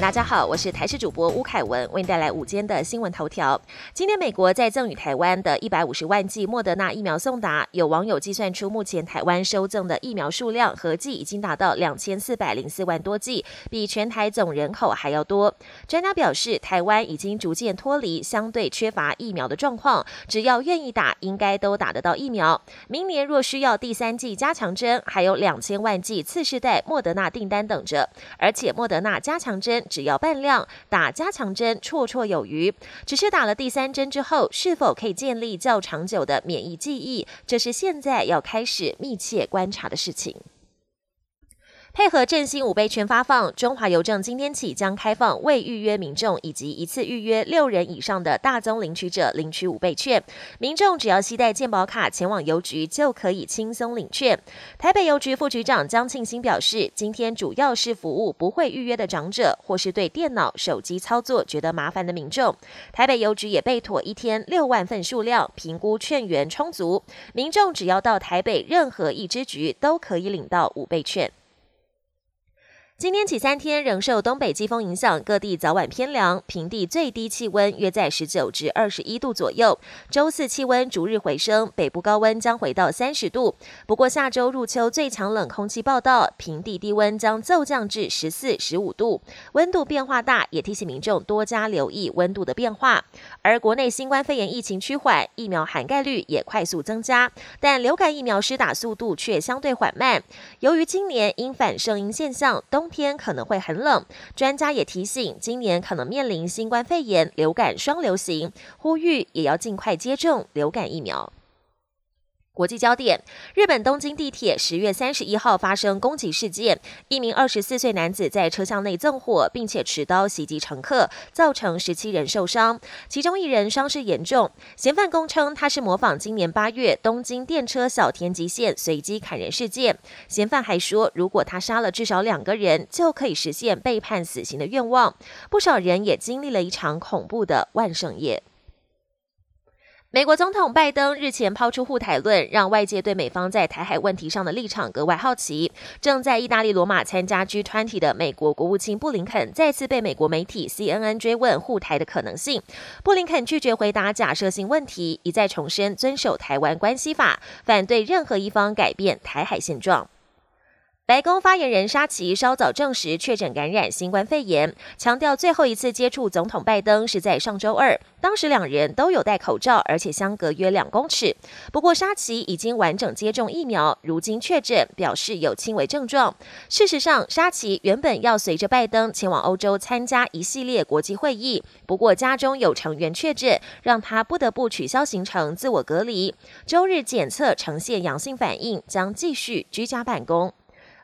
大家好，我是台视主播吴凯文，为您带来午间的新闻头条。今天，美国在赠予台湾的一百五十万剂莫德纳疫苗送达，有网友计算出，目前台湾收赠的疫苗数量合计已经达到两千四百零四万多剂，比全台总人口还要多。专家表示，台湾已经逐渐脱离相对缺乏疫苗的状况，只要愿意打，应该都打得到疫苗。明年若需要第三剂加强针，还有两千万剂次世代莫德纳订单等着，而且莫德纳加强针。只要半量打加强针绰绰有余，只是打了第三针之后，是否可以建立较长久的免疫记忆，这是现在要开始密切观察的事情。配合振兴五倍券发放，中华邮政今天起将开放未预约民众以及一次预约六人以上的大宗领取者领取五倍券。民众只要携带健保卡前往邮局，就可以轻松领券。台北邮局副局长江庆兴表示，今天主要是服务不会预约的长者，或是对电脑、手机操作觉得麻烦的民众。台北邮局也备妥一天六万份数量，评估券源充足，民众只要到台北任何一支局，都可以领到五倍券。今天起三天仍受东北季风影响，各地早晚偏凉，平地最低气温约在十九至二十一度左右。周四气温逐日回升，北部高温将回到三十度。不过下周入秋最强冷空气报道，平地低温将骤降至十四、十五度，温度变化大，也提醒民众多加留意温度的变化。而国内新冠肺炎疫情趋缓，疫苗涵盖率也快速增加，但流感疫苗施打速度却相对缓慢。由于今年因反声音现象，东天可能会很冷，专家也提醒，今年可能面临新冠肺炎、流感双流行，呼吁也要尽快接种流感疫苗。国际焦点：日本东京地铁十月三十一号发生攻击事件，一名二十四岁男子在车厢内纵火，并且持刀袭击乘客，造成十七人受伤，其中一人伤势严重。嫌犯供称他是模仿今年八月东京电车小田急线随机砍人事件。嫌犯还说，如果他杀了至少两个人，就可以实现被判死刑的愿望。不少人也经历了一场恐怖的万圣夜。美国总统拜登日前抛出护台论，让外界对美方在台海问题上的立场格外好奇。正在意大利罗马参加 G20 的美国国务卿布林肯再次被美国媒体 CNN 追问护台的可能性，布林肯拒绝回答假设性问题，一再重申遵守台湾关系法，反对任何一方改变台海现状。白宫发言人沙奇稍早证实确诊感染新冠肺炎，强调最后一次接触总统拜登是在上周二，当时两人都有戴口罩，而且相隔约两公尺。不过沙奇已经完整接种疫苗，如今确诊，表示有轻微症状。事实上，沙奇原本要随着拜登前往欧洲参加一系列国际会议，不过家中有成员确诊，让他不得不取消行程，自我隔离。周日检测呈现阳性反应，将继续居家办公。